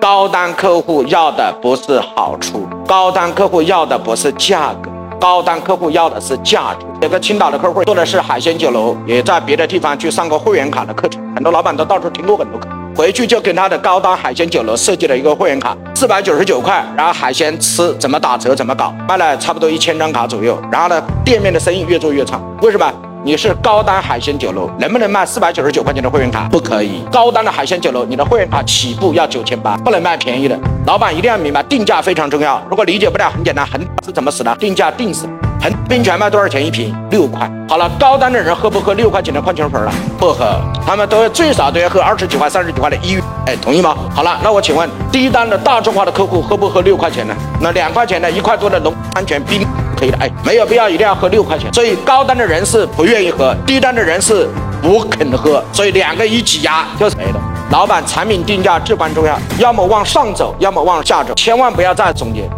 高端客户要的不是好处，高端客户要的不是价格，高端客户要的是价值。有个青岛的客户做的是海鲜酒楼，也在别的地方去上过会员卡的课程，很多老板都到处听过很多课，回去就给他的高端海鲜酒楼设计了一个会员卡，四百九十九块，然后海鲜吃怎么打折怎么搞，卖了差不多一千张卡左右，然后呢，店面的生意越做越差，为什么？你是高端海鲜酒楼，能不能卖四百九十九块钱的会员卡？不可以。高端的海鲜酒楼，你的会员卡起步要九千八，不能卖便宜的。老板一定要明白，定价非常重要。如果理解不了，很简单，恒是怎么死的？定价定死。恒冰泉卖多少钱一瓶？六块。好了，高端的人喝不喝六块钱的矿泉水了？不喝，他们都要最少都要喝二十几块、三十几块的医院。哎，同意吗？好了，那我请问，低端的大众化的客户喝不喝六块钱呢？那两块钱的、一块多的龙安全冰。可以的，哎，没有必要一定要喝六块钱，所以高端的人是不愿意喝，低端的人是不肯喝，所以两个一挤压就是没了。老板产品定价至关重要，要么往上走，要么往下走，千万不要再总结。